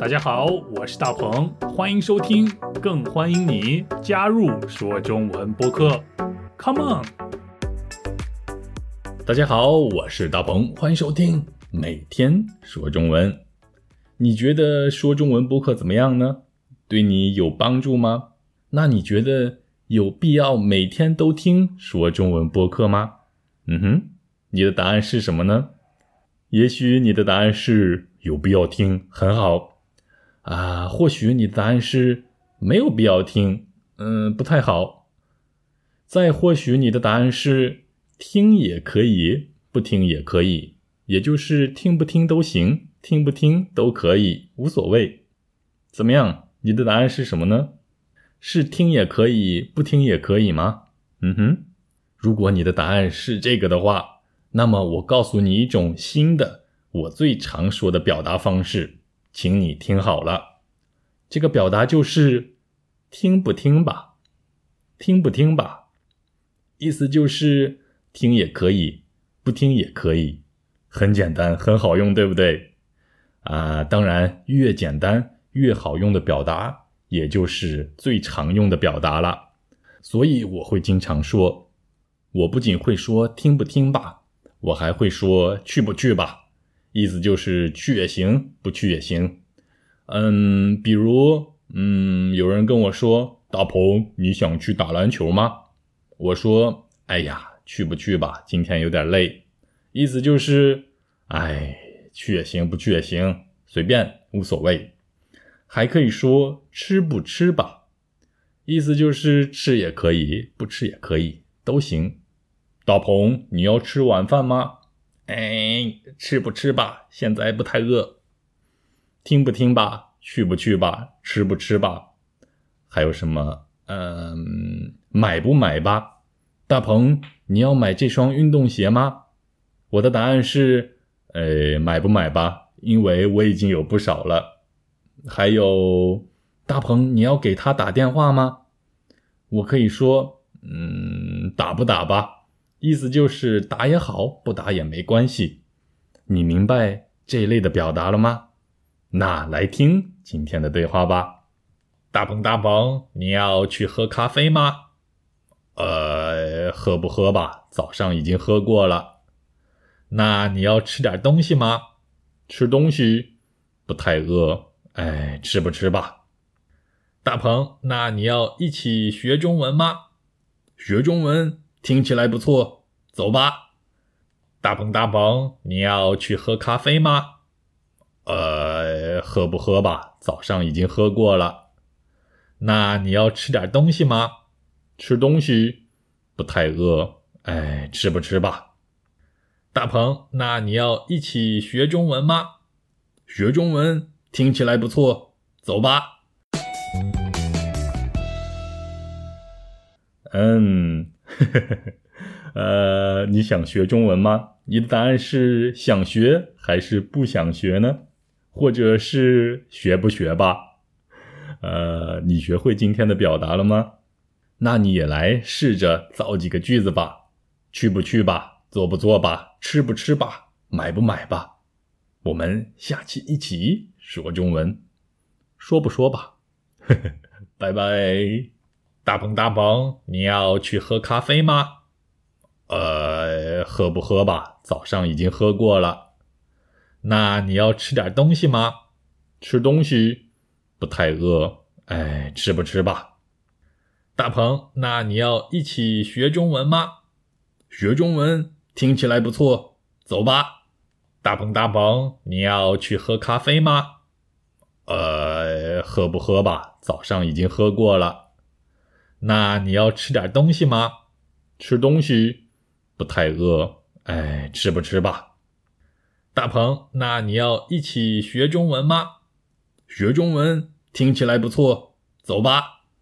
大家好，我是大鹏，欢迎收听，更欢迎你加入说中文播客。Come on！大家好，我是大鹏，欢迎收听每天说中文。你觉得说中文播客怎么样呢？对你有帮助吗？那你觉得有必要每天都听说中文播客吗？嗯哼，你的答案是什么呢？也许你的答案是有必要听，很好啊。或许你的答案是没有必要听，嗯，不太好。再或许你的答案是听也可以，不听也可以，也就是听不听都行，听不听都可以，无所谓。怎么样？你的答案是什么呢？是听也可以，不听也可以吗？嗯哼，如果你的答案是这个的话。那么我告诉你一种新的，我最常说的表达方式，请你听好了。这个表达就是“听不听吧，听不听吧”，意思就是听也可以，不听也可以，很简单，很好用，对不对？啊，当然，越简单越好用的表达，也就是最常用的表达了。所以我会经常说，我不仅会说“听不听吧”。我还会说去不去吧，意思就是去也行，不去也行。嗯，比如，嗯，有人跟我说：“大鹏，你想去打篮球吗？”我说：“哎呀，去不去吧，今天有点累。”意思就是，哎，去也行，不去也行，随便，无所谓。还可以说吃不吃吧，意思就是吃也可以，不吃也可以，都行。大鹏，你要吃晚饭吗？哎，吃不吃吧？现在不太饿。听不听吧？去不去吧？吃不吃吧？还有什么？嗯，买不买吧？大鹏，你要买这双运动鞋吗？我的答案是，呃，买不买吧？因为我已经有不少了。还有，大鹏，你要给他打电话吗？我可以说，嗯，打不打吧？意思就是打也好，不打也没关系。你明白这类的表达了吗？那来听今天的对话吧。大鹏，大鹏，你要去喝咖啡吗？呃，喝不喝吧？早上已经喝过了。那你要吃点东西吗？吃东西，不太饿。哎，吃不吃吧？大鹏，那你要一起学中文吗？学中文。听起来不错，走吧，大鹏大鹏，你要去喝咖啡吗？呃，喝不喝吧？早上已经喝过了。那你要吃点东西吗？吃东西，不太饿。哎，吃不吃吧？大鹏，那你要一起学中文吗？学中文听起来不错，走吧。嗯。呵呵呵，呃，你想学中文吗？你的答案是想学还是不想学呢？或者是学不学吧？呃，你学会今天的表达了吗？那你也来试着造几个句子吧。去不去吧？做不做吧？吃不吃吧？买不买吧？我们下期一起说中文，说不说吧？呵呵，拜拜。大鹏，大鹏，你要去喝咖啡吗？呃，喝不喝吧？早上已经喝过了。那你要吃点东西吗？吃东西，不太饿。哎，吃不吃吧？大鹏，那你要一起学中文吗？学中文听起来不错，走吧。大鹏，大鹏，你要去喝咖啡吗？呃，喝不喝吧？早上已经喝过了。那你要吃点东西吗？吃东西，不太饿。哎，吃不吃吧？大鹏，那你要一起学中文吗？学中文听起来不错，走吧。